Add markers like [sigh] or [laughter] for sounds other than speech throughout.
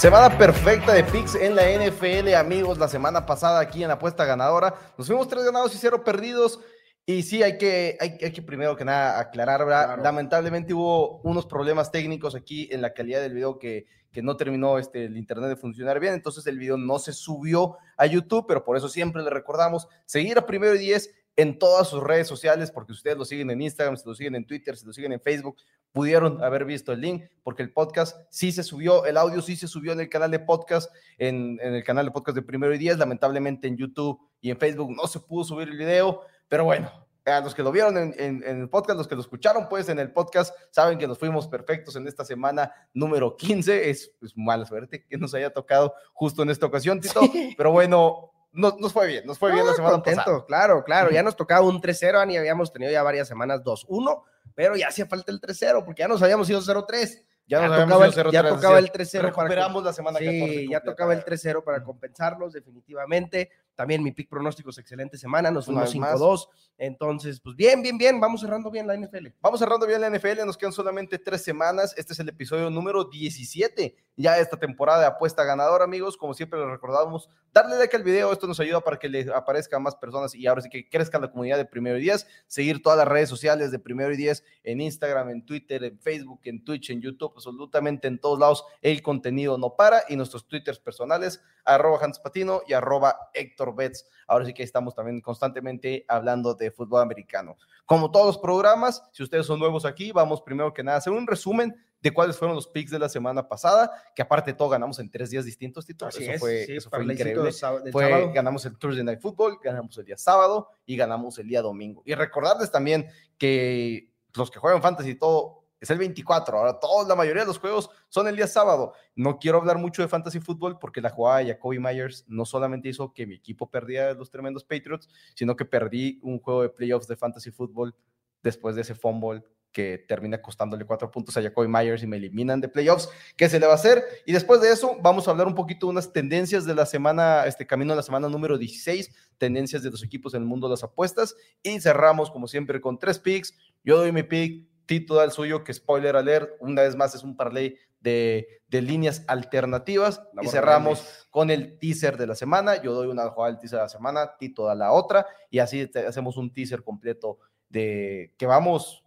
Semana perfecta de picks en la NFL, amigos. La semana pasada aquí en la apuesta ganadora nos fuimos tres ganados y cero perdidos. Y sí, hay que, hay, que primero que nada aclarar, lamentablemente hubo unos problemas técnicos aquí en la calidad del video que, que no terminó este, el internet de funcionar bien, entonces el video no se subió a YouTube, pero por eso siempre le recordamos seguir a Primero y Diez en todas sus redes sociales, porque ustedes lo siguen en Instagram, si lo siguen en Twitter, si lo siguen en Facebook, pudieron haber visto el link, porque el podcast sí se subió, el audio sí se subió en el canal de podcast, en, el canal de podcast de Primero y Diez, lamentablemente en YouTube y en Facebook no se pudo subir el video, pero bueno, a los que lo vieron en, el podcast, los que lo escucharon pues en el podcast, saben que nos fuimos perfectos en esta semana número 15, es, mala suerte que nos haya tocado justo en esta ocasión, Tito, pero bueno, nos, fue bien, nos fue bien la semana contento, Claro, claro, ya nos tocaba un 3-0, y habíamos tenido ya varias semanas 2-1, pero ya hacía falta el 3-0, porque ya nos habíamos ido 0-3. Ya, tocaba, el, ya tocaba el 3-0. Recuperamos la semana sí, ya tocaba el 3-0 para compensarlos, definitivamente. También mi pick pronósticos, excelente semana, nos fuimos 5-2. Entonces, pues bien, bien, bien, vamos cerrando bien la NFL. Vamos cerrando bien la NFL, nos quedan solamente tres semanas. Este es el episodio número 17 ya esta temporada de apuesta ganadora, amigos. Como siempre les recordamos, darle like al video, esto nos ayuda para que le aparezca a más personas y ahora sí que crezca la comunidad de Primero y Diez. Seguir todas las redes sociales de Primero y Diez en Instagram, en Twitter, en Facebook, en Twitch, en YouTube, absolutamente en todos lados. El contenido no para y nuestros twitters personales, arroba Hans Patino y arroba Héctor Betts. Ahora sí que estamos también constantemente hablando de fútbol americano. Como todos los programas, si ustedes son nuevos aquí, vamos primero que nada a hacer un resumen de cuáles fueron los picks de la semana pasada, que aparte de todo ganamos en tres días distintos, Tito. eso fue, eso fue increíble. Fue, ganamos el Thursday Night Football, ganamos el día sábado y ganamos el día domingo. Y recordarles también que los que juegan fantasy y todo, es el 24. Ahora, toda la mayoría de los juegos son el día sábado. No quiero hablar mucho de fantasy fútbol porque la jugada de Jacoby Myers no solamente hizo que mi equipo perdiera los tremendos Patriots, sino que perdí un juego de playoffs de fantasy fútbol después de ese fumble que termina costándole cuatro puntos a Jacoby Myers y me eliminan de playoffs. ¿Qué se le va a hacer? Y después de eso, vamos a hablar un poquito de unas tendencias de la semana, este camino a la semana número 16, tendencias de los equipos en el mundo de las apuestas. Y cerramos, como siempre, con tres picks. Yo doy mi pick, Tito da el suyo, que spoiler alert, una vez más es un parlay de, de líneas alternativas. y cerramos con el teaser de la semana. Yo doy una jugada del teaser de la semana, Tito da la otra. Y así hacemos un teaser completo de que vamos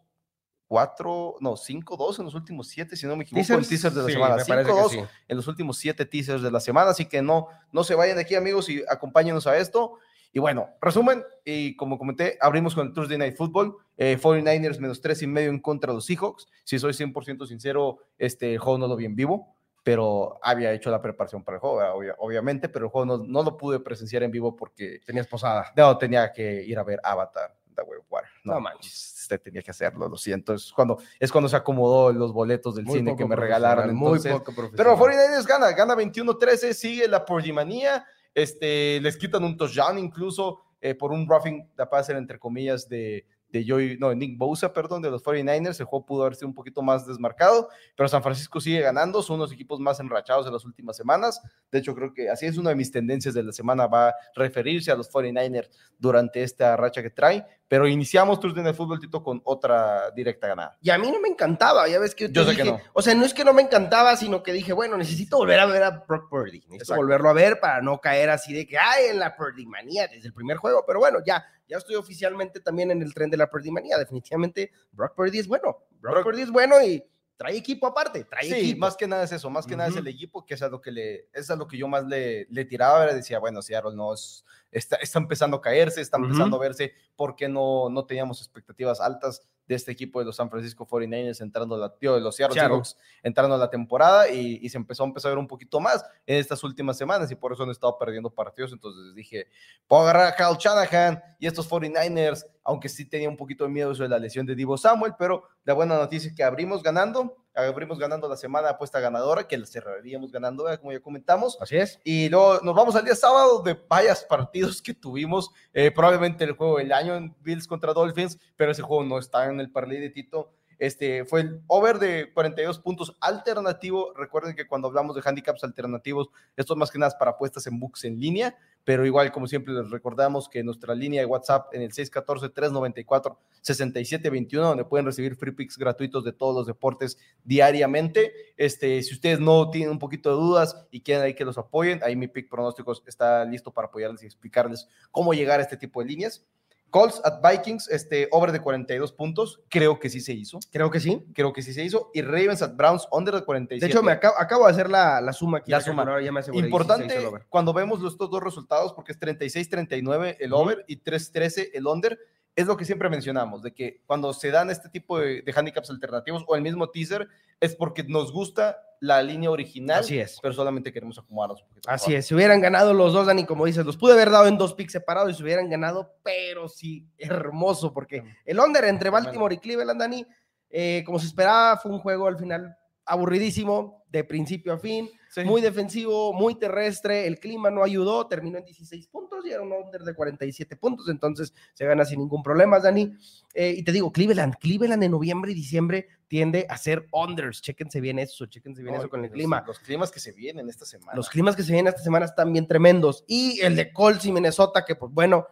cuatro, no, cinco, dos en los últimos siete, si no me equivoco, el teaser de la semana. Cinco, dos en los últimos siete teasers de la semana, así que no, no se vayan de aquí, amigos, y acompáñenos a esto. Y bueno, resumen, y como comenté, abrimos con el Thursday Night Football, 49ers eh, menos tres y medio en contra de los Seahawks. Si soy 100% sincero, este juego no lo vi en vivo, pero había hecho la preparación para el juego, obviamente, pero el juego no, no, lo pude presenciar en vivo porque... Tenías posada. No, tenía que ir a ver Avatar, The Way Water. No, no manches usted tenía que hacerlo, lo siento. Es cuando, es cuando se acomodó los boletos del cine que me regalaron. muy poco pero 49ers gana, gana 21-13, sigue la pordimanía, este, les quitan un touchdown incluso eh, por un roughing de passer, entre comillas, de, de Joy, no, Nick Bosa, perdón, de los 49ers. El juego pudo haber sido un poquito más desmarcado, pero San Francisco sigue ganando. Son unos equipos más enrachados en las últimas semanas. De hecho, creo que así es una de mis tendencias de la semana, va a referirse a los 49ers durante esta racha que trae. Pero iniciamos Tuesday Night Football, Tito, con otra directa ganada. Y a mí no me encantaba, ya ves que yo, dije, no. o sea, no es que no me encantaba, sino que dije, bueno, necesito volver a ver a Brock Purdy. Necesito volverlo a ver para no caer así de que, ay, en la Purdy manía desde el primer juego. Pero bueno, ya, ya estoy oficialmente también en el tren de la Purdy manía. Definitivamente, Brock Purdy es bueno. Brock, Purdy es bueno y trae equipo aparte, trae sí, más que nada es eso, más que nada es el equipo, que es a lo que le, es a lo que yo más le, le tiraba, decía, bueno, si Aaron no es, está, está empezando a caerse, está empezando a verse, porque no, no teníamos expectativas altas de este equipo de los San Francisco 49ers entrando la, tío, de los Seattle Seahawks entrando a la temporada y, se empezó a empezar a ver un poquito más en estas últimas semanas y por eso han estado perdiendo partidos. Entonces dije, puedo agarrar a Kyle Shanahan y estos 49ers, aunque sí tenía un poquito de miedo sobre la lesión de Divo Samuel, pero la buena noticia es que abrimos ganando abrimos ganando la semana apuesta ganadora, que la cerraríamos ganando, como ya comentamos. Así es. Y luego nos vamos al día sábado de varios partidos que tuvimos, eh, probablemente el juego del año en Bills contra Dolphins, pero ese juego no está en el parlay de Tito. Este fue el over de 42 puntos alternativo. Recuerden que cuando hablamos de handicaps alternativos, esto es más que nada para apuestas en books en línea, pero igual como siempre les recordamos que nuestra línea de WhatsApp en el 614-394-6721, donde pueden recibir free picks gratuitos de todos los deportes diariamente. Este, si ustedes no tienen un poquito de dudas y quieren ahí que los apoyen, ahí mi pick pronósticos está listo para apoyarles y explicarles cómo llegar a este tipo de líneas. Colts at Vikings, este over de 42 puntos, creo que sí se hizo. Creo que sí. Creo que sí se hizo. Y Ravens at Browns, under de 47. De hecho, me acabo, de hacer la, suma aquí. La suma. Importante cuando vemos estos dos resultados, porque es 36-39 el over y 3-13 el under es lo que siempre mencionamos, de que cuando se dan este tipo de, handicaps alternativos o el mismo teaser, es porque nos gusta la línea original, Así es. pero solamente queremos acomodarnos. Así es, si hubieran ganado los dos, Dani, como dices, los pude haber dado en dos picks separados y se hubieran ganado, pero sí, hermoso, porque el under entre Baltimore y Cleveland, Dani, eh, como se esperaba, fue un juego al final aburridísimo, de principio a fin, muy defensivo, muy terrestre, el clima no ayudó, terminó en 16 puntos y era un under de 47 puntos, entonces se gana sin ningún problema, Dani. Eh, y te digo, Cleveland, Cleveland en noviembre y diciembre tiende a ser unders, chéquense bien eso, chéquense bien eso con el clima. Los climas que se vienen esta semana. Los climas que se vienen esta semana están bien tremendos. Y el de Colts y Minnesota, que pues bueno,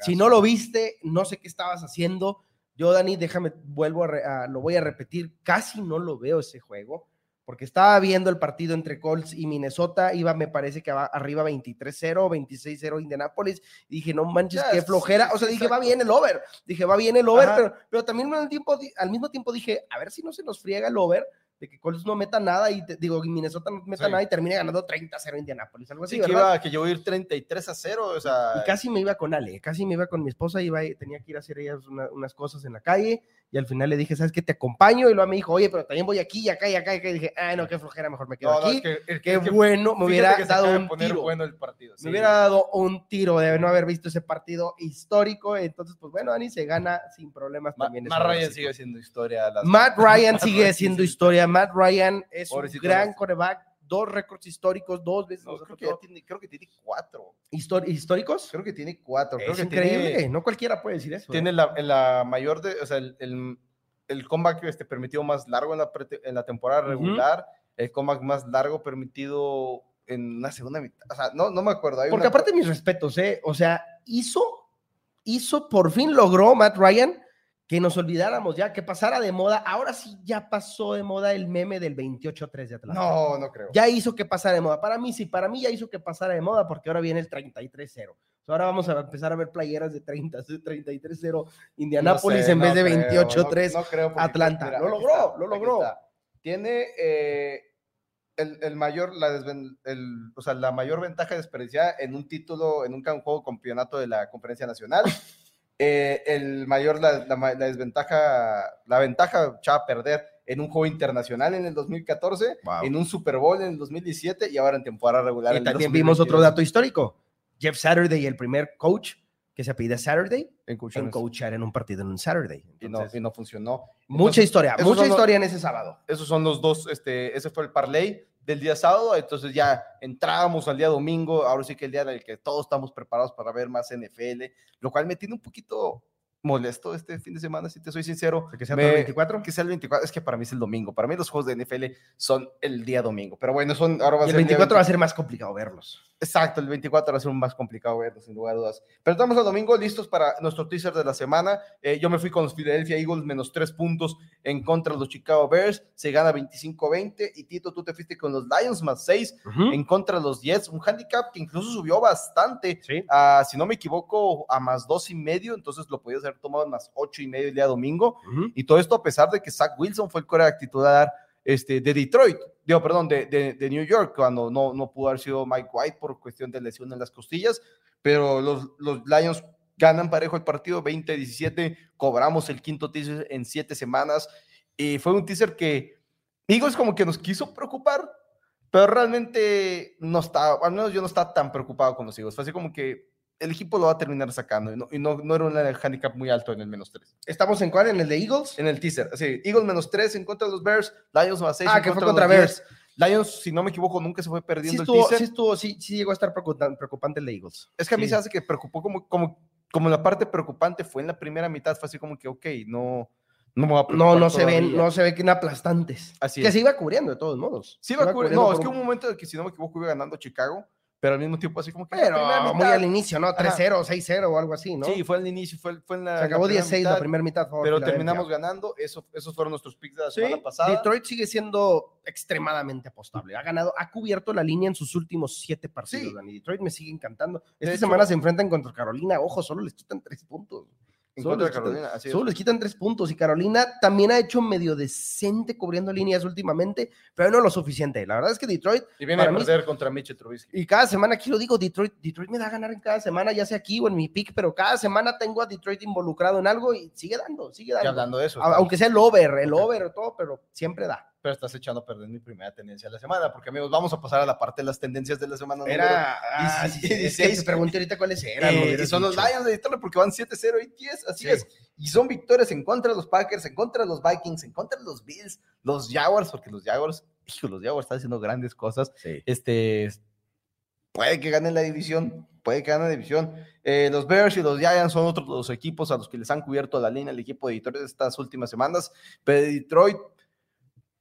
si no lo viste, no sé qué estabas haciendo. Yo, Dani, déjame, vuelvo a, lo voy a repetir, casi no lo veo ese juego porque estaba viendo el partido entre Colts y Minnesota, iba, me parece que va arriba 23-0, 26-0 Indianapolis, y dije, no manches, qué flojera, o sea, dije, va bien el over, dije, va bien el over, pero, pero, también al, tiempo, al mismo tiempo dije, a ver si no se nos friega el over, de que Colts no meta nada y digo, Minnesota no meta nada y termine ganando 30-0 Indianapolis, algo así, sí, Que, iba, que yo voy a ir 33 a 0, o sea... Y casi me iba con Ale, casi me iba con mi esposa, iba, tenía que ir a hacer ellas unas cosas en la calle, y al final le dije, ¿sabes qué? Te acompaño, y luego me dijo, oye, pero también voy aquí y acá y acá, y, dije, ay, no, qué flojera, mejor me quedo aquí. qué bueno, me hubiera dado un tiro. Bueno el partido, Me hubiera dado un tiro de no haber visto ese partido histórico, entonces, pues bueno, Dani se gana sin problemas también. Matt Ryan sigue siendo historia. Matt Ryan [laughs] sigue siendo historia, Matt Ryan es un gran coreback, dos récords históricos, dos veces. creo, que tiene, creo, que tiene, cuatro. ¿Históricos? Creo que tiene cuatro. Es increíble, no cualquiera puede decir eso. Tiene la, la mayor de, o sea, el, el, el comeback este, permitido más largo en la, en la temporada regular, el comeback más largo permitido en una segunda mitad. O sea, no, no me acuerdo. Porque aparte mis respetos, ¿eh? O sea, hizo, hizo, por fin logró Matt Ryan que nos olvidáramos ya, que pasara de moda. Ahora sí ya pasó de moda el meme del 28-3 de Atlanta. No, no creo. Ya hizo que pasara de moda. Para mí sí, para mí ya hizo que pasara de moda porque ahora viene el 33-0. Ahora vamos a empezar a ver playeras de 30, 33-0 Indianápolis en vez de 28-3 Atlanta. lo logró, lo logró. Tiene eh, el, el, mayor, la, el, o sea, la mayor ventaja desperdiciada en un título, en un juego campeonato de la Conferencia Nacional. Eh, el mayor, la, la, desventaja, la ventaja echaba a perder en un juego internacional en el 2014, en un Super Bowl en el 2017 y ahora en temporada regular. Y también vimos otro dato histórico. Jeff Saturday, el primer coach que se pide Saturday, en, coachar en un partido en un Saturday. y, no, y, no, funcionó. mucha historia, mucha historia en ese sábado. Esos son los dos, este, ese fue el parlay del día sábado, entonces ya entrábamos al día domingo, ahora sí que el día en el que todos estamos preparados para ver más NFL, lo cual me tiene un poquito molesto este fin de semana, si te soy sincero. ¿Que sea el 24? Que sea el 24, es que para mí es el domingo, para mí los juegos de NFL son el día domingo, pero bueno, son, ahora va a y el 24 va a ser más complicado verlos. Exacto, el 24 va a ser un más complicado verlos, sin lugar a dudas. Pero estamos el domingo listos para nuestro teaser de la semana. Eh, yo me fui con los Philadelphia Eagles menos tres puntos en contra de los Chicago Bears. Se gana 25-20. Y Tito, tú te fuiste con los Lions más seis en contra de los Jets. Un handicap que incluso subió bastante. si no me equivoco, a más dos y medio. Entonces lo podías haber tomado en más ocho y medio el día domingo. Y todo esto a pesar de que Zach Wilson fue el coreback titular este, de Detroit, digo, perdón, de, de, New York, cuando no, no pudo haber sido Mike White por cuestión de lesión en las costillas, pero los, los Lions ganan parejo el partido 20-17, cobramos el quinto teaser en siete semanas, y fue un teaser que, digo, es como que nos quiso preocupar, pero realmente no estaba, al menos yo no estaba tan preocupado con los Eagles, fue así como que el equipo lo va a terminar sacando y no, no, era un handicap muy alto en el menos 3. ¿Estamos en cuál? ¿En el de Eagles? En el teaser, sí. Eagles menos 3 en contra de los Bears, Lions más 6 ah, que fue contra Bears. Lions, si no me equivoco, nunca se fue perdiendo sí el teaser. Sí, estuvo, sí, sí llegó a estar preocupante el de Eagles. Es que a mí se hace que preocupó como, como, como la parte preocupante fue en la primera mitad, fue así como que, ok, no... No, no, no se ven, no se ve que aplastantes. Así que se iba cubriendo de todos modos. Sí, iba cubriendo. No, es que un momento en que, si no me equivoco, iba ganando Chicago pero al mismo tiempo así como que... Pero muy al inicio, ¿no? 3-0, 6-0 o algo así, ¿no? Sí, fue al inicio, fue, fue en la... Se acabó 10-6 la primera mitad. pero terminamos ganando, Eso, esos fueron nuestros picks de la semana pasada. Detroit sigue siendo extremadamente apostable, ha ganado, ha cubierto la línea en sus últimos 7 partidos, sí. Dani. Detroit me sigue encantando. Esta semana se enfrentan contra Carolina, ojo, solo les quitan 3 puntos. Solo, les, Carolina, quitan, solo les quitan tres puntos y Carolina también ha hecho medio decente cubriendo líneas últimamente, pero no lo suficiente. La verdad es que Detroit. Y viene a perder contra Mitchell Trubisky. Y cada semana aquí lo digo, Detroit, Detroit me da a ganar en cada semana, ya sea aquí o en mi pick, pero cada semana tengo a Detroit involucrado en algo y sigue dando, sigue dando. hablando de eso. aunque sea el over, el over, todo, pero siempre da pero estás echando a perder mi primera tendencia de la semana, porque amigos, vamos a pasar a la parte de las tendencias de la semana. Era, ah, 16. te pregunté ahorita cuáles eran. Eh, y son los Lions de Detroit porque van 7-0 y 10, así es. Y son victorias en contra de los Packers, en contra de los Vikings, en contra de los Bills, los Jaguars, porque los Jaguars, hijo, los Jaguars están haciendo grandes cosas. Este, puede que ganen la división, puede que ganen la división. Eh, los Bears y los Giants son otros los equipos a los que les han cubierto la línea el equipo de Detroit estas últimas semanas, pero Detroit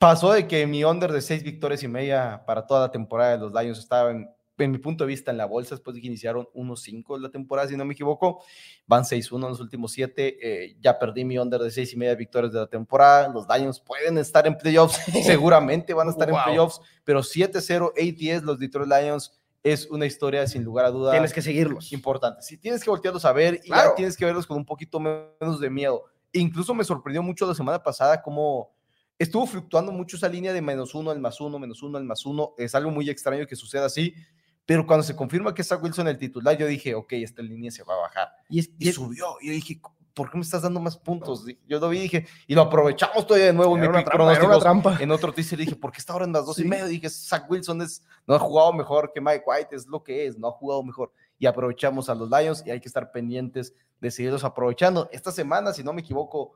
pasó de que mi under de seis victorias y media para toda la temporada de los Lions estaba en, mi punto de vista en la bolsa después de que iniciaron 1-5 la temporada, si no me equivoco. Van 6-1 en los últimos siete. Eh, ya perdí mi under de seis y media victorias de la temporada. Los Lions pueden estar en playoffs, [laughs] seguramente van a estar en playoffs, pero 7-0, 8-10 los Detroit Lions es una historia sin lugar a dudas. Tienes que seguirlos. Importante. Si tienes que voltearlos a ver y ya tienes que verlos con un poquito menos de miedo. Incluso me sorprendió mucho la semana pasada cómo estuvo fluctuando mucho esa línea de menos uno al más uno, menos uno al más uno. Es algo muy extraño que suceda así. Pero cuando se confirma que está Wilson el titular, yo dije, ok, esta línea se va a bajar. Y, subió. Y yo dije, ¿por qué me estás dando más puntos? Yo lo vi y dije, y lo aprovechamos todavía de nuevo. en mi trampa, En otro teaser dije, ¿por qué está ahora en las dos y medio? Dije, Zach Wilson es, no ha jugado mejor que Mike White, es lo que es, no ha jugado mejor. Y aprovechamos a los Lions y hay que estar pendientes de seguirlos aprovechando. Esta semana, si no me equivoco,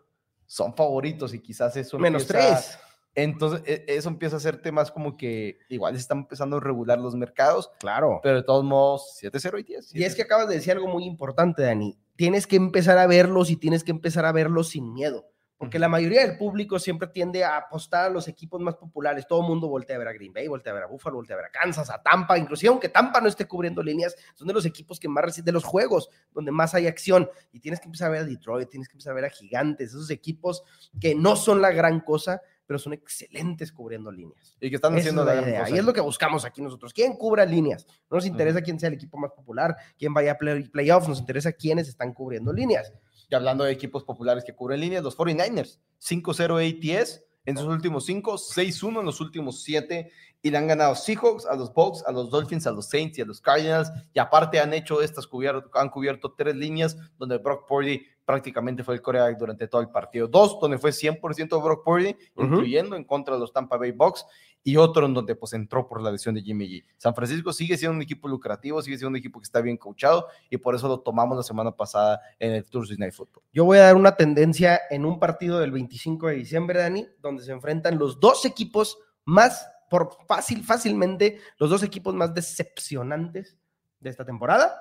son favoritos y quizás eso menos tres. Entonces, e, eso empieza a ser temas como que igual están empezando a regular los mercados. Claro. Pero de todos modos, 7-0 y 10. Y es que acabas de decir algo muy importante, Dani. Tienes que empezar a verlos y tienes que empezar a verlos sin miedo. Porque la mayoría del público siempre tiende a apostar a los equipos más populares. Todo el mundo voltea a ver a Green Bay, voltea a ver a Buffalo, voltea a ver a Kansas, a Tampa. Inclusive aunque Tampa no esté cubriendo líneas, son de los equipos que más reciben, de los juegos donde más hay acción. Y tienes que empezar a ver a Detroit, tienes que empezar a ver a Gigantes, esos equipos que no son la gran cosa, pero son excelentes cubriendo líneas. Y que están haciendo la, idea. Y es lo que buscamos aquí nosotros. ¿Quién cubra líneas? No nos interesa quién sea el equipo más popular, quién vaya a play, playoffs, nos interesa quiénes están cubriendo líneas. Y hablando de equipos populares que cubren líneas, los 49ers, 5-0 ATS en sus últimos 5, 6-1 en los últimos 7 y le han ganado Seahawks, a los Bucks, a los Dolphins, a los Saints y a los Cardinals y aparte han hecho estas cubierto, han cubierto tres líneas donde Brock Purdy prácticamente fue el coreback durante todo el partido. Dos, donde fue 100% Brock Purdy, incluyendo en contra de los Tampa Bay Bucks y otro en donde pues entró por la lesión de Jimmy G. San Francisco sigue siendo un equipo lucrativo, sigue siendo un equipo que está bien coachado y por eso lo tomamos la semana pasada en el Thursday Night Football. Yo voy a dar una tendencia en un partido del 25 de diciembre, Dani, donde se enfrentan los dos equipos más, por fácil, fácilmente, los dos equipos más decepcionantes de esta temporada,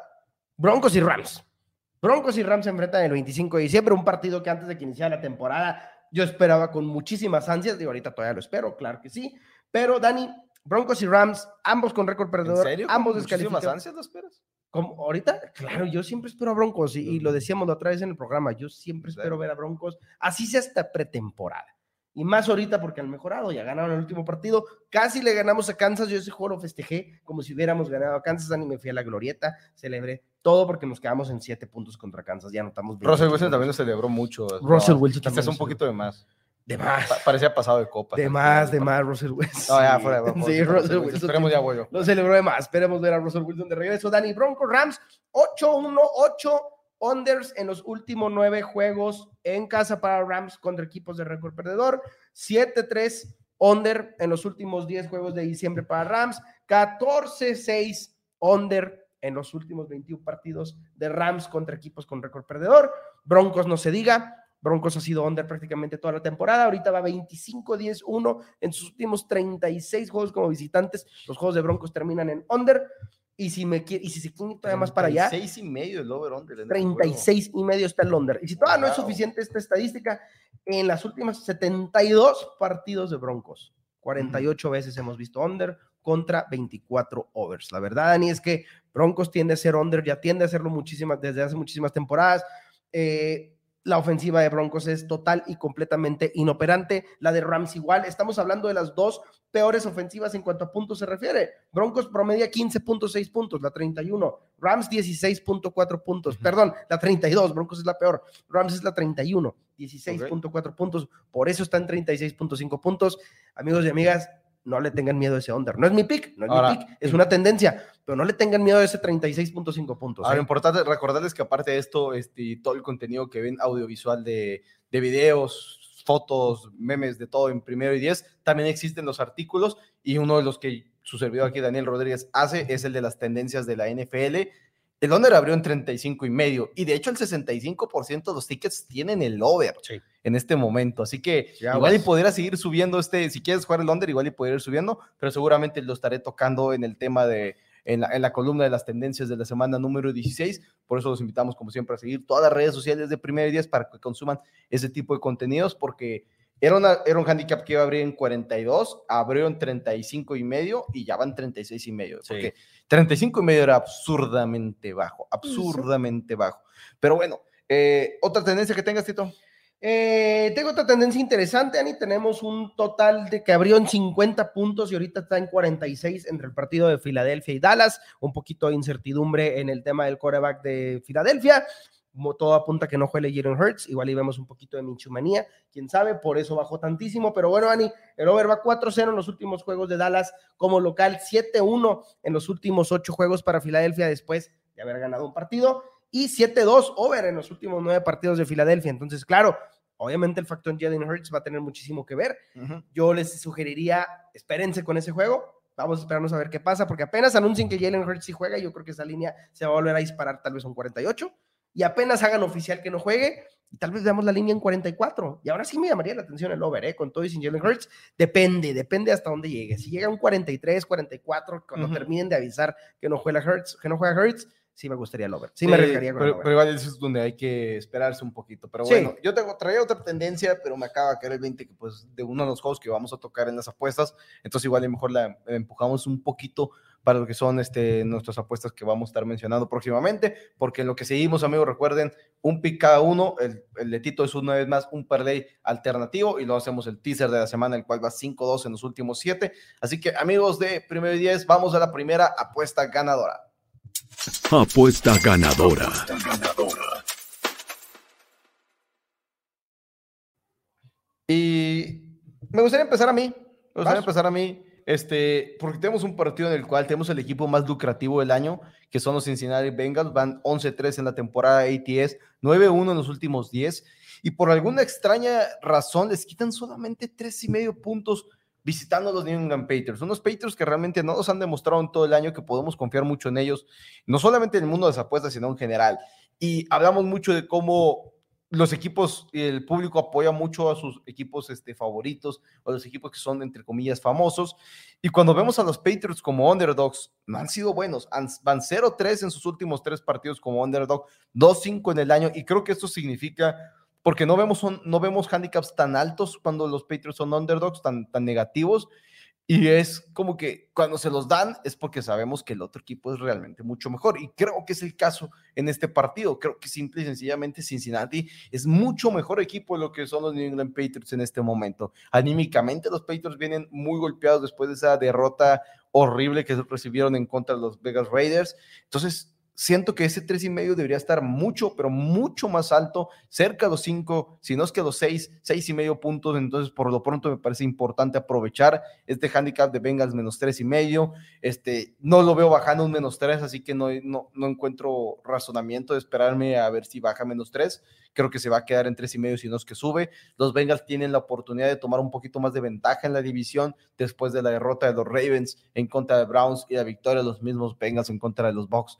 Broncos y Rams. Broncos y Rams se enfrentan el 25 de diciembre, un partido que antes de que iniciara la temporada yo esperaba con muchísimas ansias, digo, ahorita todavía lo espero, claro que sí, pero Dani, Broncos y Rams, ambos con récord perdedor, ¿En serio? ambos descalificados. ansias esperas? ¿Cómo? ¿Ahorita? Claro, yo siempre espero a Broncos y, lo decíamos la otra vez en el programa, yo siempre espero ver a Broncos, así sea hasta pretemporada. Y más ahorita porque han mejorado, ya ganaron el último partido, casi le ganamos a Kansas, yo ese juego lo festejé como si hubiéramos ganado a Kansas, Dani me fui a la glorieta, celebré todo porque nos quedamos en siete puntos contra Kansas, ya anotamos Russell Wilson también lo celebró mucho. Russell Wilson también. Es un poquito de más. De más. parecía pasado de copa. De más, de más, Russell Wilson. No, ya, fuera de Sí, Russell Wilson. Esperemos ya, voy Lo celebró de más. Esperemos ver a Russell Wilson de regreso. Danny Bronco, Rams, 8-1-8 unders en los últimos nueve juegos en casa para Rams contra equipos de récord perdedor. 7-3 under en los últimos 10 juegos de diciembre para Rams. 14-6 under en los últimos 21 partidos de Rams contra equipos con récord perdedor. Broncos no se diga. Broncos ha sido under prácticamente toda la temporada. Ahorita va 25-10-1 en sus últimos 36 juegos como visitantes. Los juegos de Broncos terminan en under. Y si me quiere, y si se quiere todavía más para allá. 36 y medio el over under. 36 y medio está el under. Y si todavía no es suficiente esta estadística, en las últimas 72 partidos de Broncos, 48 veces hemos visto under contra 24 overs. La verdad, Dani, es que Broncos tiende a ser under, ya tiende a hacerlo muchísimas, desde hace muchísimas temporadas. Eh, la ofensiva de Broncos es total y completamente inoperante. La de Rams igual. Estamos hablando de las dos peores ofensivas en cuanto a puntos se refiere. Broncos promedia 15.6 puntos, la 31. Rams 16.4 puntos. Perdón, la 32. Broncos es la peor. Rams es la 31. 16.4 puntos. Por eso está en 36.5 puntos. Amigos y amigas, no le tengan miedo a ese under. No es mi pick, no es mi pick, es una tendencia, pero no le tengan miedo a ese 36.5 puntos. Ahora, ¿eh? importante recordarles que aparte de esto, este, todo el contenido que ven audiovisual de, de videos, fotos, memes, de todo en primero y diez, también existen los artículos y uno de los que su servidor aquí, Daniel Rodríguez, hace es el de las tendencias de la NFL el under abrió en 35 y medio y de hecho el 65% de los tickets tienen el over en este momento. Así que igual y podría seguir subiendo este, si quieres jugar el under, igual y podría ir subiendo, pero seguramente lo estaré tocando en el tema de, en la, en la, columna de las tendencias de la semana número 16. Por eso los invitamos, como siempre, a seguir todas las redes sociales de Primer y Días para que consuman ese tipo de contenidos, porque era, una, era un handicap que iba a abrir en 42, abrió en 35 y medio y ya van 36 y medio. Porque 35 y medio era absurdamente bajo, absurdamente bajo. Pero bueno, eh, otra tendencia que tengas, Tito. Eh, tengo otra tendencia interesante, Ani. Tenemos un total de que abrió en 50 puntos y ahorita está en 46 entre el partido de Filadelfia y Dallas. Un poquito de incertidumbre en el tema del coreback de Filadelfia todo apunta que no juegue Jalen Hurts, igual y vemos un poquito de minchumanía, quién sabe, por eso bajó tantísimo, pero bueno, Ani, el over va 4-0 en los últimos juegos de Dallas como local, 7-1 en los últimos 8 juegos para Filadelfia después de haber ganado un partido y 7-2 over en los últimos 9 partidos de Filadelfia, entonces claro, obviamente el factor Jalen Hurts va a tener muchísimo que ver, yo les sugeriría, espérense con ese juego, Vamos a esperarnos a ver qué pasa, porque apenas anuncien que Jalen Hurts sí juega, yo creo que esa línea se va a volver a disparar tal vez un 48 y apenas hagan oficial que no juegue, y tal vez veamos la línea en 44. Y ahora sí me llamaría la atención el over, ¿eh? con todo y sin Jalen Hurts. Depende, depende hasta dónde llegue. Si llega a un 43, 44, cuando terminen de avisar que no juega Hurts, que no juega Hurts, sí me gustaría el over. Sí, me arriesgaría con pero, el over. Pero igual eso es donde hay que esperarse un poquito. Pero bueno, yo tengo, traía otra tendencia, pero me acaba de caer el 20 que pues de uno de los juegos que vamos a tocar en las apuestas. Entonces igual a mejor la empujamos un poquito para lo que son este, nuestras apuestas que vamos a estar mencionando próximamente, porque en lo que seguimos, amigos, recuerden, un pick cada uno, el, el de Tito es una vez más un parlay alternativo y lo hacemos el teaser de la semana, el cual va 5-2 en los últimos 7. Así que, amigos de Primero y 10, vamos a la primera apuesta ganadora. Apuesta ganadora. Y me gustaría empezar a mí. Me gustaría empezar a mí este, porque tenemos un partido en el cual tenemos el equipo más lucrativo del año, que son los Cincinnati Bengals, van 11-3 en la temporada ATS, 9-1 en los últimos 10, y por alguna extraña razón les quitan solamente tres y medio puntos visitando a los New England Patriots, unos Patriots que realmente no nos han demostrado en todo el año que podemos confiar mucho en ellos, no solamente en el mundo de las apuestas, sino en general. Y hablamos mucho de cómo los equipos, el público apoya mucho a sus equipos este, favoritos o los equipos que son, entre comillas, famosos. Y cuando vemos a los Patriots como underdogs, no han sido buenos. van 0-3 en sus últimos tres partidos como underdog, 2-5 en el año. Y creo que esto significa, porque no vemos, no vemos handicaps tan altos cuando los Patriots son underdogs, tan, tan negativos. Y es como que cuando se los dan es porque sabemos que el otro equipo es realmente mucho mejor. Y creo que es el caso en este partido. Creo que simple y sencillamente Cincinnati es mucho mejor equipo de lo que son los New England Patriots en este momento. Anímicamente los Patriots vienen muy golpeados después de esa derrota horrible que recibieron en contra de los Vegas Raiders. Entonces, siento que ese tres y medio debería estar mucho, pero mucho más alto, cerca de los cinco, si no es que los seis, seis y medio puntos. Entonces, por lo pronto me parece importante aprovechar este handicap de Bengals menos tres y medio. Este, no lo veo bajando un menos tres, así que no, no, no encuentro razonamiento de esperarme a ver si baja menos tres. Creo que se va a quedar en tres y medio, si no es que sube. Los Bengals tienen la oportunidad de tomar un poquito más de ventaja en la división después de la derrota de los Ravens en contra de Browns y la victoria de los mismos Bengals en contra de los Bucks.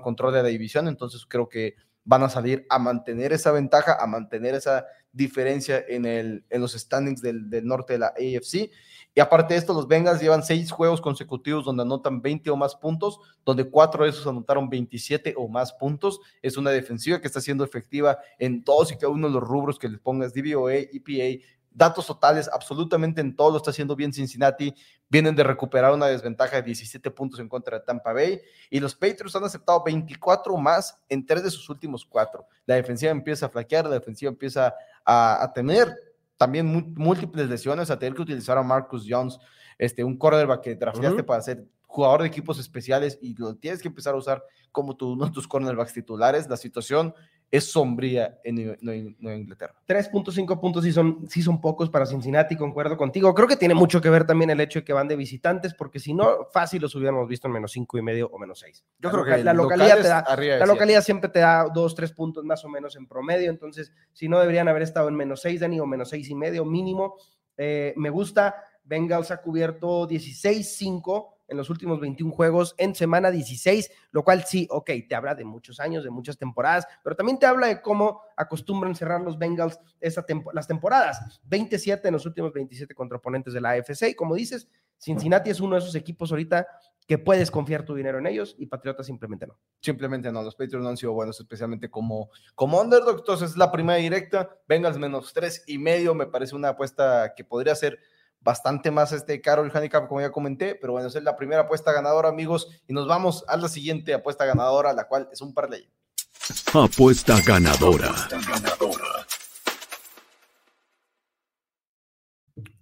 Control de la división, entonces creo que van a salir a mantener esa ventaja, a mantener esa diferencia en, el, en los standings del, del norte de la AFC. Y aparte de esto, los Bengals llevan seis juegos consecutivos donde anotan 20 o más puntos, donde cuatro de esos anotaron 27 o más puntos. Es una defensiva que está siendo efectiva en todos y cada uno de los rubros que les pongas, DVOA, EPA, datos totales, absolutamente en todo lo está haciendo bien Cincinnati. Vienen de recuperar una desventaja de 17 puntos en contra de Tampa Bay y los Patriots han aceptado 24 más en tres de sus últimos cuatro. La defensiva empieza a flaquear, la defensiva empieza a, tener también múltiples lesiones, a tener que utilizar a Marcus Jones, este, un cornerback que drafteaste para ser jugador de equipos especiales y lo tienes que empezar a usar como tu, [laughs] uno de tus cornerbacks titulares. La situación es sombría en Nueva Inglaterra. 3.5 puntos sí son, sí son pocos para Cincinnati, concuerdo contigo. Creo que tiene mucho que ver también el hecho de que van de visitantes, porque si no, fácil los hubiéramos visto en menos 5 y medio o menos 6. Yo creo que la localidad, te da, la localidad siempre te da 2, 3 puntos más o menos en promedio, entonces si no deberían haber estado en menos 6, Dani, o menos 6 y medio mínimo. Eh, me gusta, Bengals ha cubierto 16-5 en los últimos 21 juegos en semana 16, lo cual sí, ok, te habla de muchos años, de muchas temporadas, pero también te habla de cómo acostumbran cerrar los Bengals esa las temporadas. 27 en los últimos 27 contra oponentes de la AFC, y como dices, Cincinnati es uno de esos equipos ahorita que puedes confiar tu dinero en ellos y Patriotas simplemente no. Simplemente no, los Patriots no han sido buenos, especialmente como, como underdog, entonces la primera directa, Bengals menos tres y medio, me parece una apuesta que podría ser bastante más este caro el handicap, como ya comenté, pero bueno, esa es la primera apuesta ganadora, amigos, y nos vamos a la siguiente apuesta ganadora, la cual es un parlay. Apuesta ganadora.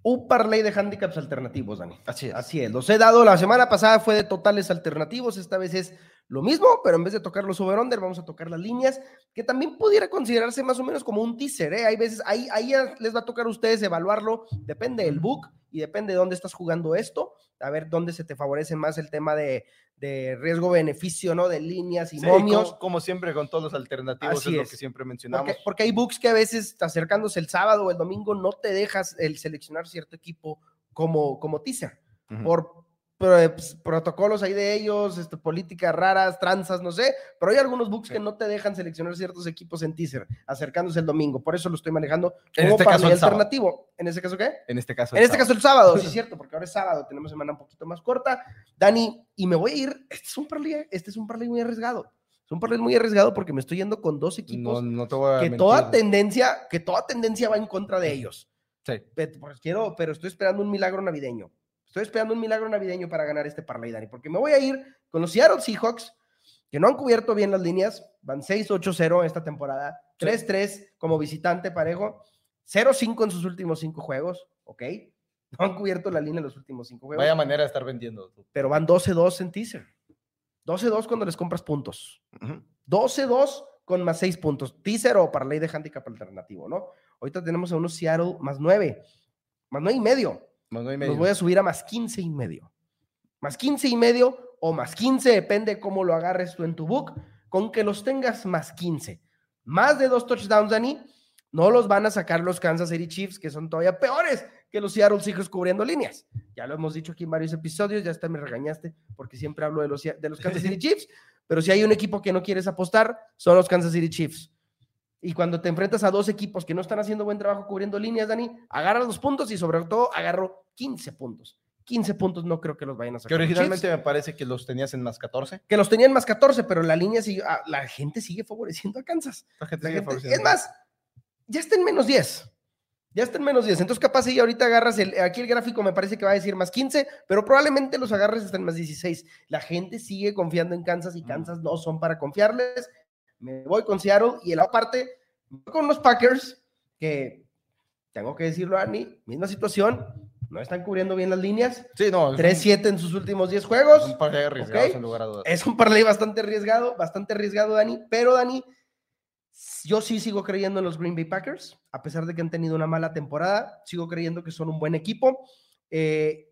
Un parlay de handicaps alternativos, Dani. Así es. Así es. Los he dado la semana pasada, fue de totales alternativos. Esta vez es lo mismo, pero en vez de tocar los over-under, vamos a tocar las líneas, que también pudiera considerarse más o menos como un teaser. ¿eh? Hay veces, ahí, ahí les va a tocar a ustedes evaluarlo, depende del book y depende de dónde estás jugando esto, a ver dónde se te favorece más el tema de, de riesgo-beneficio, ¿no? De líneas y momios. Como, siempre, con todos los alternativos, es, lo que siempre mencionamos. Porque, hay books que a veces, acercándose el sábado o el domingo, no te dejas el seleccionar cierto equipo como, como teaser. Por protocolos ahí de ellos, este, políticas raras, tranzas, no sé, pero hay algunos books que no te dejan seleccionar ciertos equipos en teaser, acercándose el domingo, por eso lo estoy manejando como en este caso alternativo. ¿En este caso qué? En este caso En este caso el sábado, sí es [laughs] cierto, porque ahora es sábado, tenemos semana un poquito más corta. Dani, y me voy a ir, este es un parlay, este es un parlay muy arriesgado. Es un parlay muy arriesgado porque me estoy yendo con dos equipos que toda tendencia, que toda tendencia va en contra de ellos. Sí. Pero, pues, quiero, pero estoy esperando un milagro navideño. Estoy esperando un milagro navideño para ganar este parlay, Dani, porque me voy a ir con los Seattle Seahawks, que no han cubierto bien las líneas, van 6-8-0 esta temporada, 3-3 como visitante parejo, 0-5 en sus últimos cinco juegos, ¿ok? No han cubierto la línea en los últimos cinco juegos. Vaya manera de estar vendiendo. Pero van 12-2 en teaser. 12-2 cuando les compras puntos. 12-2 con más 6 puntos. Teaser o parlay de handicap alternativo, ¿no? Ahorita tenemos a unos Seattle más 9, más 9 y medio. Los voy a subir a más 15 y medio. Más 15 y medio o más 15, depende cómo lo agarres tú en tu book, con que los tengas más 15. Más de dos touchdowns, Dani, no los van a sacar los Kansas City Chiefs, que son todavía peores que los Seattle Seahawks cubriendo líneas. Ya lo hemos dicho aquí en varios episodios, ya hasta me regañaste porque siempre hablo de los, de los Kansas City [laughs] Chiefs, pero si hay un equipo que no quieres apostar, son los Kansas City Chiefs. Y cuando te enfrentas a dos equipos que no están haciendo buen trabajo cubriendo líneas, Dani, agarra los puntos y sobre todo agarro 15 puntos. 15 puntos no creo que los vayan a sacar. Que originalmente me parece que los tenías en más 14. Que los tenían más 14, pero la línea sigue, ah, la gente sigue favoreciendo a Kansas. La gente, es más, ya está en menos 10. Ya está en menos 10. Entonces, capaz si ahorita agarras el. Aquí el gráfico me parece que va a decir más 15, pero probablemente los agarres en más 16. La gente sigue confiando en Kansas y Kansas no son para confiarles me voy con Seattle y en la parte con los Packers, que tengo que decirlo, Ani, misma situación, no están cubriendo bien las líneas. Sí, no. 3-7 en sus últimos 10 juegos. Es un parlay arriesgado, sin lugar a dudas. Es un parlay bastante arriesgado, bastante arriesgado, Dani. Pero, Dani, yo sí sigo creyendo en los Green Bay Packers, a pesar de que han tenido una mala temporada. Sigo creyendo que son un buen equipo. Eh,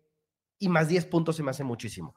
y más 10 puntos se me hace muchísimo.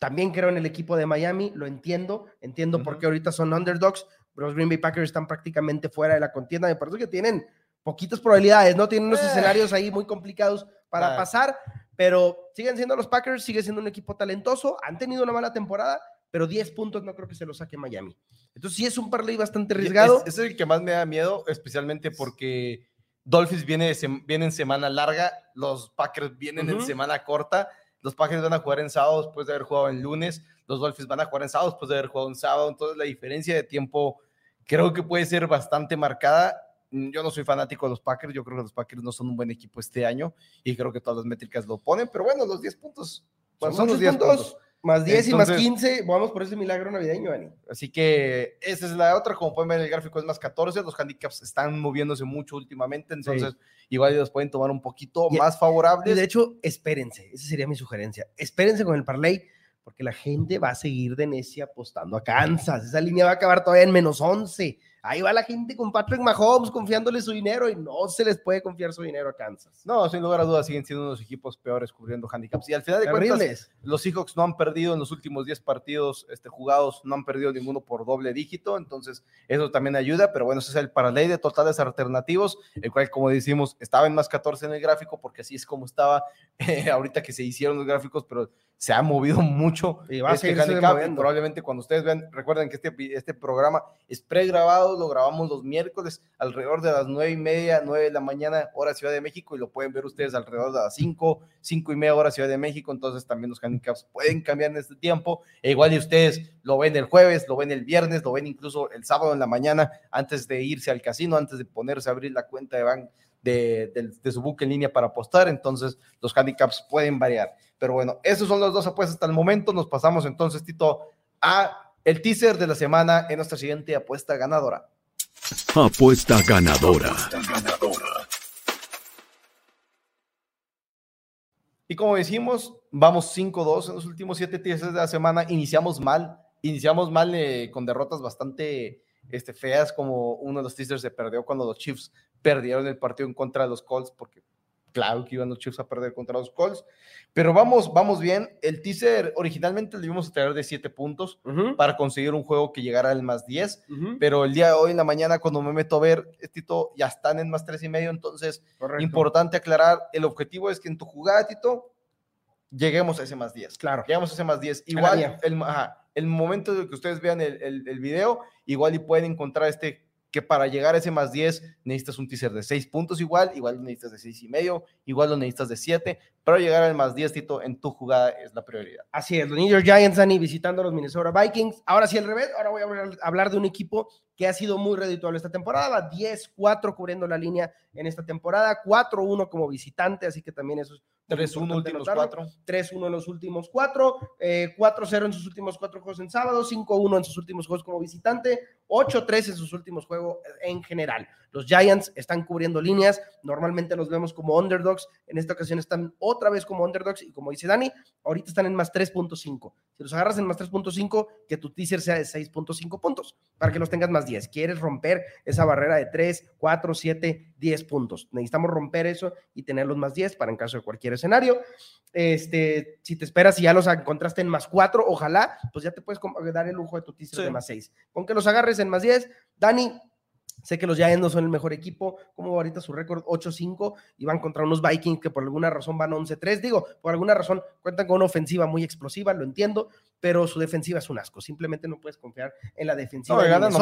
También creo en el equipo de Miami, lo entiendo. Entiendo por qué ahorita son underdogs. Los Green Bay Packers están prácticamente fuera de la contienda. Me parece que tienen poquitas probabilidades, ¿no? Tienen unos eh. escenarios ahí muy complicados para pasar, pero siguen siendo los Packers, sigue siendo un equipo talentoso, han tenido una mala temporada, pero 10 puntos no creo que se los saque Miami. Entonces sí es un parlay bastante arriesgado. Es, es el que más me da miedo, especialmente porque Dolphins viene, viene en semana larga, los Packers vienen en semana corta, los Packers van a jugar en sábado después de haber jugado en lunes, los Dolphins van a jugar en sábado después de haber jugado en sábado, entonces la diferencia de tiempo creo que puede ser bastante marcada Mm, yo no soy fanático de los Packers, yo creo que los Packers no son un buen equipo este año y creo que todas las métricas lo ponen, pero bueno, los 10 puntos. son, los 10 puntos. Más 10 y más 15, vamos por ese milagro navideño, Dani. Así que esa es la otra, como pueden ver en el gráfico es más 14, los handicaps están moviéndose mucho últimamente, entonces igual los pueden tomar un poquito más favorables. de hecho, espérense, esa sería mi sugerencia, espérense con el parlay, porque la gente va a seguir de necia apostando a Kansas, esa línea va a acabar todavía en menos 11, Ahí va la gente con Patrick Mahomes confiándole su dinero y no se les puede confiar su dinero a Kansas. No, sin lugar a dudas siguen siendo unos equipos peores cubriendo handicaps. Y al final de cuentas, los Seahawks no han perdido en los últimos 10 partidos este, jugados, no han perdido ninguno por doble dígito, entonces eso también ayuda, pero bueno, ese es el paraley de totales alternativos, el cual, como decimos, estaba en más 14 en el gráfico, porque así es como estaba eh, [laughs] ahorita que se hicieron los gráficos, pero se ha movido mucho y va a este handicap. probablemente cuando ustedes vean, recuerden que este, este programa es pregrabado, lo grabamos los miércoles alrededor de las nueve y media, nueve de la mañana, hora Ciudad de México, y lo pueden ver ustedes alrededor de las cinco, cinco y media hora Ciudad de México. Entonces también los handicaps pueden cambiar en este tiempo. E igual y ustedes lo ven el jueves, lo ven el viernes, lo ven incluso el sábado en la mañana antes de irse al casino, antes de ponerse a abrir la cuenta de banco de, su buque en línea para apostar, entonces los handicaps pueden variar. Pero bueno, esos son los dos apuestas hasta el momento. Nos pasamos entonces, Tito, a el teaser de la semana en nuestra siguiente apuesta ganadora. Apuesta ganadora. Y como decimos, vamos 5-2 en los últimos siete teasers de la semana. Iniciamos mal, iniciamos mal eh, con derrotas bastante este, feas, como uno de los teasers se perdió cuando los Chiefs perdieron el partido en contra de los Colts, porque claro que iban los Chiefs a perder contra los Colts. Pero vamos, vamos bien. El teaser originalmente lo íbamos a traer de 7 puntos para conseguir un juego que llegara al más 10. Pero el día de hoy en la mañana, cuando me meto a ver, Tito, ya están en más 3 y medio. Entonces, importante aclarar: el objetivo es que en tu jugada, Tito, lleguemos a ese más 10. Claro. Lleguemos a ese más 10. Igual, el, el momento de que ustedes vean el, el, el video, igual y pueden encontrar este que para llegar a ese más 10 necesitas un teaser de 6 puntos igual, igual lo necesitas de 6 y medio, igual lo necesitas de 7, pero llegar al más 10, Tito, en tu jugada es la prioridad. Así es, los New York Giants, Dani, visitando a los Minnesota Vikings. Ahora sí, al revés, ahora voy a hablar de un equipo que ha sido muy redituable esta temporada, 10-4 cubriendo la línea en esta temporada, 4-1 como visitante, así que también eso es 3-1 últimos cuatro. 3-1 en los últimos cuatro, 4-0 eh, en sus últimos cuatro juegos en sábado, 5-1 en sus últimos juegos como visitante, 8-3 en sus últimos juegos en general. Los Giants están cubriendo líneas, normalmente los vemos como underdogs, en esta ocasión están otra vez como underdogs y como dice Dani, ahorita están en más 3.5. Si los agarras en más 3.5, que tu teaser sea de 6.5 puntos, para que los tengas más 10. Quieres romper esa barrera de 3, 4, 7, 10 puntos. Necesitamos romper eso y tenerlos más 10 para en caso de cualquier escenario. Este, si te esperas y ya los encontraste en más 4, ojalá, pues ya te puedes dar el lujo de tu teaser de más 6. Con que los agarres en más 10, Dani, Sé que los Giants no son el mejor equipo, como ahorita su récord 8-5 y van contra unos Vikings que por alguna razón van 11-3. Digo, por alguna razón cuentan con una ofensiva muy explosiva, lo entiendo, pero su defensiva es un asco. Simplemente no puedes confiar en la defensiva. No, ganan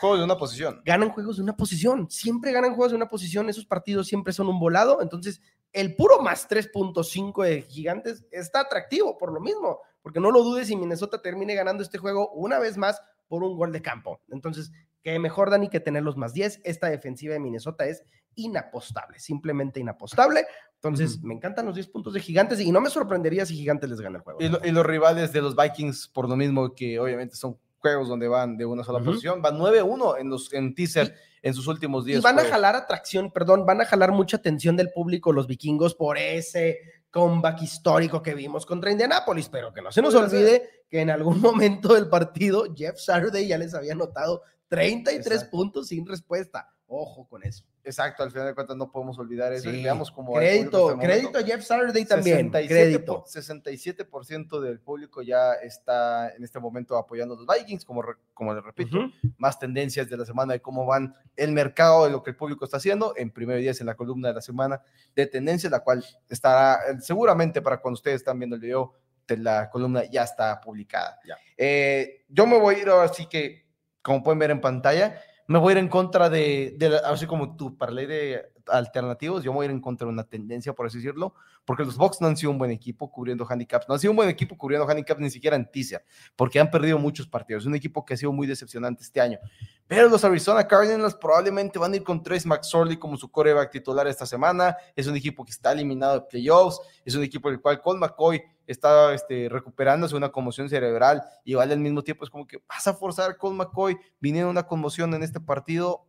juegos de una posición. Ganan juegos de una posición. Siempre ganan juegos de una posición. Esos partidos siempre son un volado. Entonces, el puro más 3.5 de Gigantes está atractivo por lo mismo, porque no lo dudes si Minnesota termine ganando este juego una vez más por un gol de campo. Entonces, que mejor, Dani, que tener los más 10. Esta defensiva de Minnesota es inapostable, simplemente inapostable. Entonces, me encantan los 10 puntos de Gigantes y no me sorprendería si Gigantes les gana el juego. Y, los rivales de los Vikings, por lo mismo que obviamente son juegos donde van de una sola posición, van 9-1 en los en teaser en sus últimos días. Y van a jalar atracción, perdón, van a jalar mucha atención del público los vikingos por ese comeback histórico que vimos contra Indianapolis, pero que no se nos olvide que en algún [laughs] momento del partido Jeff Saturday ya les había anotado 33 puntos sin respuesta. Ojo con eso. Exacto, al final de cuentas no podemos olvidar eso. Veamos como crédito, crédito a Jeff Saturday también. 67%, crédito. 67% del público ya está en este momento apoyando a los Vikings, como, como les repito, más tendencias de la semana de cómo van el mercado, de lo que el público está haciendo. En primer día en la columna de la semana de tendencias, la cual estará seguramente para cuando ustedes están viendo el video de la columna ya está publicada. Eh, yo me voy a ir ahora sí que, como pueden ver en pantalla, me voy a ir en contra de, así como tú, para ley de alternativos, yo me voy a ir en contra de una tendencia, por así decirlo, porque los Bucks no han sido un buen equipo cubriendo handicaps, no han sido un buen equipo cubriendo handicaps ni siquiera en Ticia, porque han perdido muchos partidos, es un equipo que ha sido muy decepcionante este año, pero los Arizona Cardinals probablemente van a ir con Trace McSorley como su coreback titular esta semana, es un equipo que está eliminado de playoffs, es un equipo el cual Colt McCoy está este, recuperándose una conmoción cerebral y vale al mismo tiempo es como que vas a forzar con McCoy viniendo una conmoción en este partido.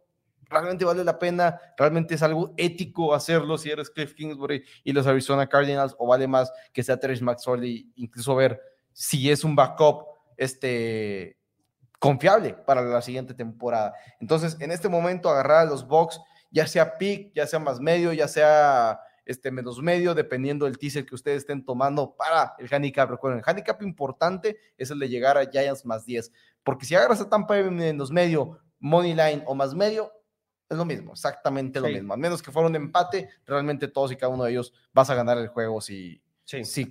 Realmente vale la pena, realmente es algo ético hacerlo si eres Cliff Kingsbury y los Arizona Cardinals, o vale más que sea Terry McSorley, incluso ver si es un backup este, confiable para la siguiente temporada. Entonces, en este momento, agarrar a los Bucks, ya sea pick, ya sea más medio, ya sea este menos medio, dependiendo del teaser que ustedes estén tomando para el handicap. Recuerden, el handicap importante es el de llegar a Giants más 10, porque si agarras a Tampa menos medio, money line o más medio, es lo mismo, exactamente lo mismo. A menos que fuera un empate, realmente todos y cada uno de ellos vas a ganar el juego si, si, si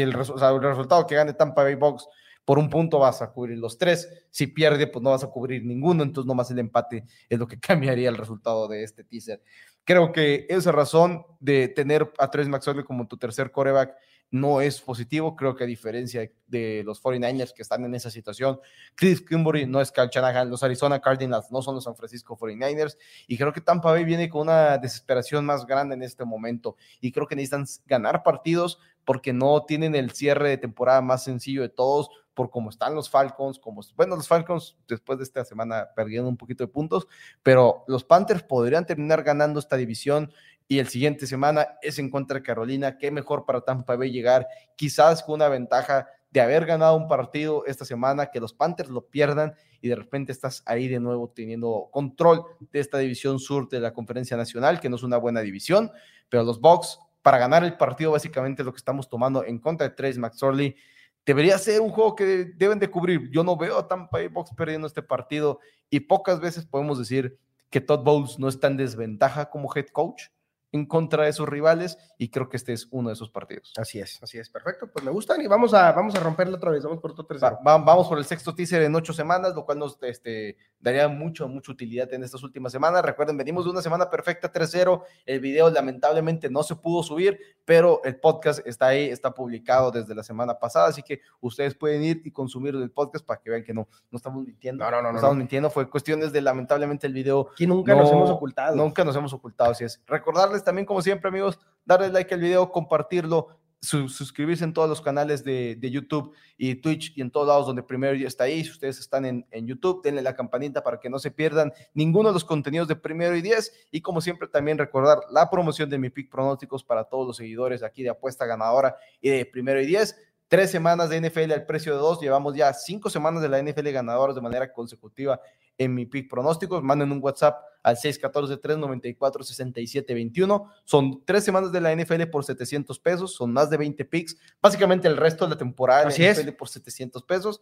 el, el resultado que gane Tampa Bay Box por un punto vas a cubrir los tres, si pierde, pues no vas a cubrir ninguno, entonces nomás el empate es lo que [laughs] cambiaría el resultado de este teaser. Creo que esa razón de tener a Trace McSorley como tu tercer coreback no es positivo. Creo que a diferencia de los 49ers que están en esa situación, Chris Kimbury no es Kyle Shanahan, los Arizona Cardinals no son los San Francisco 49ers y creo que Tampa Bay viene con una desesperación más grande en este momento y creo que necesitan ganar partidos porque no tienen el cierre de temporada más sencillo de todos por cómo están los Falcons, como, bueno, los Falcons después de esta semana perdieron un poquito de puntos, pero los Panthers podrían terminar ganando esta división y el siguiente semana es en contra de Carolina. Qué mejor para Tampa Bay llegar quizás con una ventaja de haber ganado un partido esta semana, que los Panthers lo pierdan y de repente estás ahí de nuevo teniendo control de esta división sur de la Conferencia Nacional, que no es una buena división, pero los Bucks para ganar el partido básicamente lo que estamos tomando en contra de Trace McSorley debería ser un juego que deben de cubrir. Yo no veo a Tampa Bay Box perdiendo este partido y pocas veces podemos decir que Todd Bowles no está en desventaja como head coach en contra de sus rivales y creo que este es uno de esos partidos. Así es, así es, perfecto. Pues me gustan y vamos a, vamos a romperlo otra vez. Vamos por otro tercero. vamos por el sexto teaser en ocho semanas, lo cual nos este, daría mucho, mucha utilidad en estas últimas semanas. Recuerden, venimos de una semana perfecta 3-0. El video lamentablemente no se pudo subir, pero el podcast está ahí, está publicado desde la semana pasada, así que ustedes pueden ir y consumir el podcast para que vean que no, no estamos mintiendo. No, no, no. No, estamos mintiendo, fue cuestiones de lamentablemente el video. Que nunca nos hemos ocultado. Nunca nos hemos ocultado, así es. Recordarles también, como siempre, amigos, darle like al video, compartirlo, suscribirse en todos los canales de, YouTube y Twitch y en todos lados donde Primero Día está ahí. Si ustedes están en, en, YouTube, denle la campanita para que no se pierdan ninguno de los contenidos de Primero y Diez. Y como siempre, también recordar la promoción de mi pick pronósticos para todos los seguidores aquí de Apuesta Ganadora y de Primero y Diez. Tres semanas de NFL al precio de dos. Llevamos ya cinco semanas de la NFL ganadoras de manera consecutiva en mi pick pronósticos. Manden un WhatsApp al 614-394-6721. Son tres semanas de la NFL por 700 pesos, son más de 20 picks. Básicamente el resto de la temporada de la NFL por 700 pesos.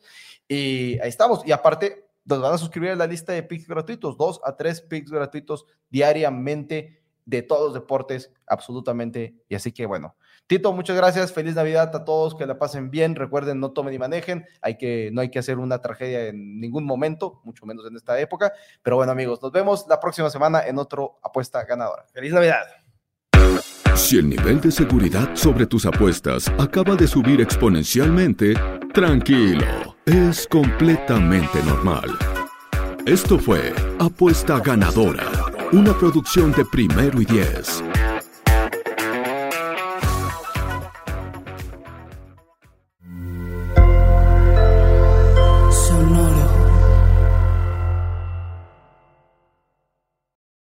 Y ahí estamos. Y aparte, nos van a suscribir a la lista de picks gratuitos, dos a tres picks gratuitos diariamente de todos los deportes, absolutamente. Y así que bueno, Tito, muchas gracias. Feliz Navidad a todos, que la pasen bien. Recuerden, no tomen ni manejen. Hay que, no hay que hacer una tragedia en ningún momento, mucho menos en esta época. Pero bueno, amigos, nos vemos la próxima semana en otro apuesta ganadora. Feliz Navidad. Si el nivel de seguridad sobre tus apuestas acaba de subir exponencialmente, tranquilo, es completamente normal. Esto fue Apuesta Ganadora, una producción de primero y diez.